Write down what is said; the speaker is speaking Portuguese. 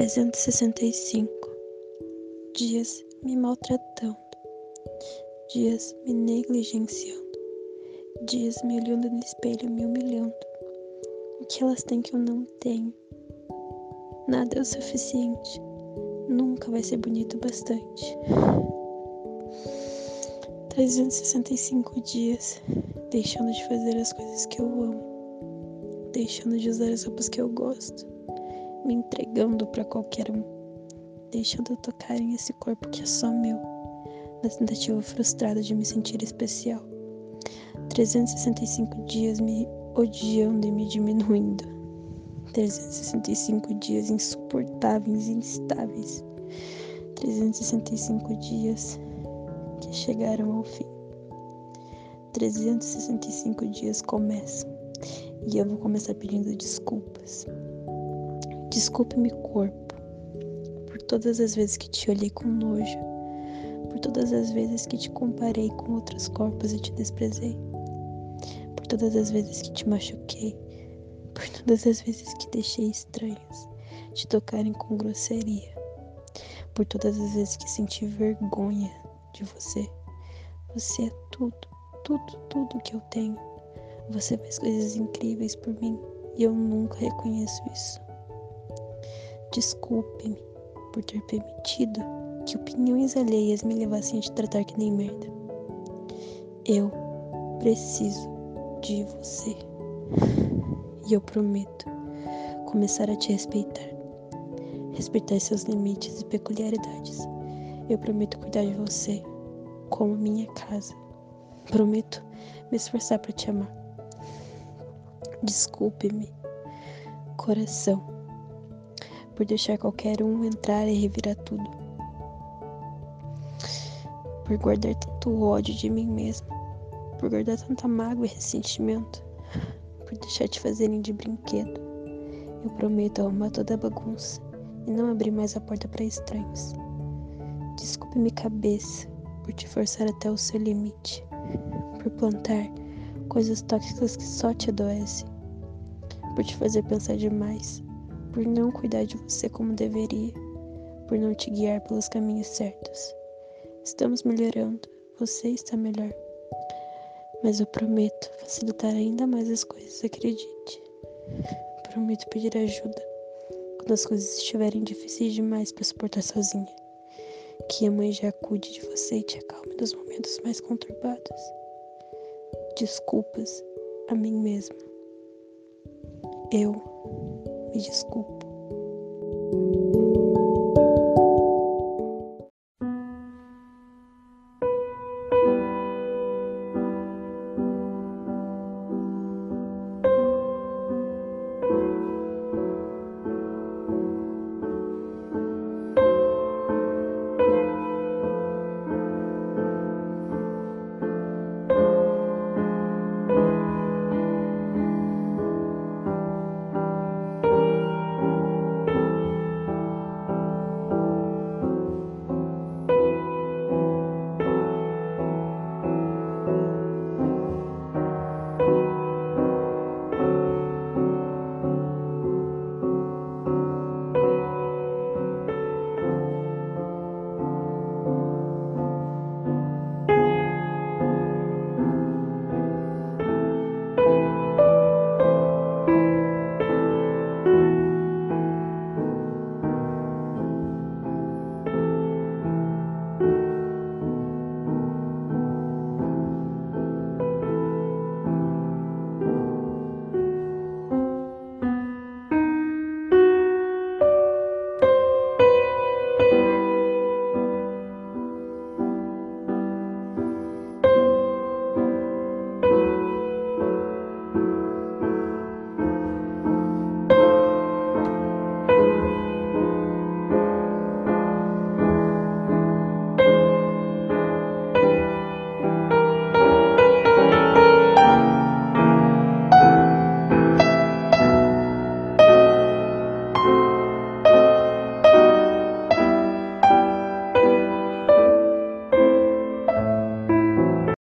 365 dias me maltratando, dias me negligenciando, dias me olhando no espelho me humilhando. O que elas têm que eu não tenho? Nada é o suficiente, nunca vai ser bonito o bastante. 365 dias deixando de fazer as coisas que eu amo, deixando de usar as roupas que eu gosto me entregando para qualquer um, deixando tocar em esse corpo que é só meu, na tentativa frustrada de me sentir especial. 365 dias me odiando e me diminuindo. 365 dias insuportáveis e instáveis. 365 dias que chegaram ao fim. 365 dias começam e eu vou começar pedindo desculpas. Desculpe-me, corpo, por todas as vezes que te olhei com nojo, por todas as vezes que te comparei com outros corpos e te desprezei, por todas as vezes que te machuquei, por todas as vezes que deixei estranhos te tocarem com grosseria, por todas as vezes que senti vergonha de você. Você é tudo, tudo, tudo que eu tenho. Você faz coisas incríveis por mim e eu nunca reconheço isso. Desculpe-me por ter permitido que opiniões alheias me levassem a te tratar que nem merda. Eu preciso de você. E eu prometo começar a te respeitar. Respeitar seus limites e peculiaridades. Eu prometo cuidar de você como minha casa. Prometo me esforçar para te amar. Desculpe-me, coração por deixar qualquer um entrar e revirar tudo. Por guardar tanto ódio de mim mesma. Por guardar tanta mágoa e ressentimento. Por deixar te fazerem de brinquedo. Eu prometo arrumar toda a bagunça e não abrir mais a porta para estranhos. Desculpe-me, cabeça, por te forçar até o seu limite. Por plantar coisas tóxicas que só te adoecem. Por te fazer pensar demais por não cuidar de você como deveria, por não te guiar pelos caminhos certos. Estamos melhorando, você está melhor. Mas eu prometo facilitar ainda mais as coisas, acredite. Prometo pedir ajuda quando as coisas estiverem difíceis demais para suportar sozinha. Que a mãe já cuide de você e te acalme nos momentos mais conturbados. Desculpas a mim mesma. Eu me desculpo.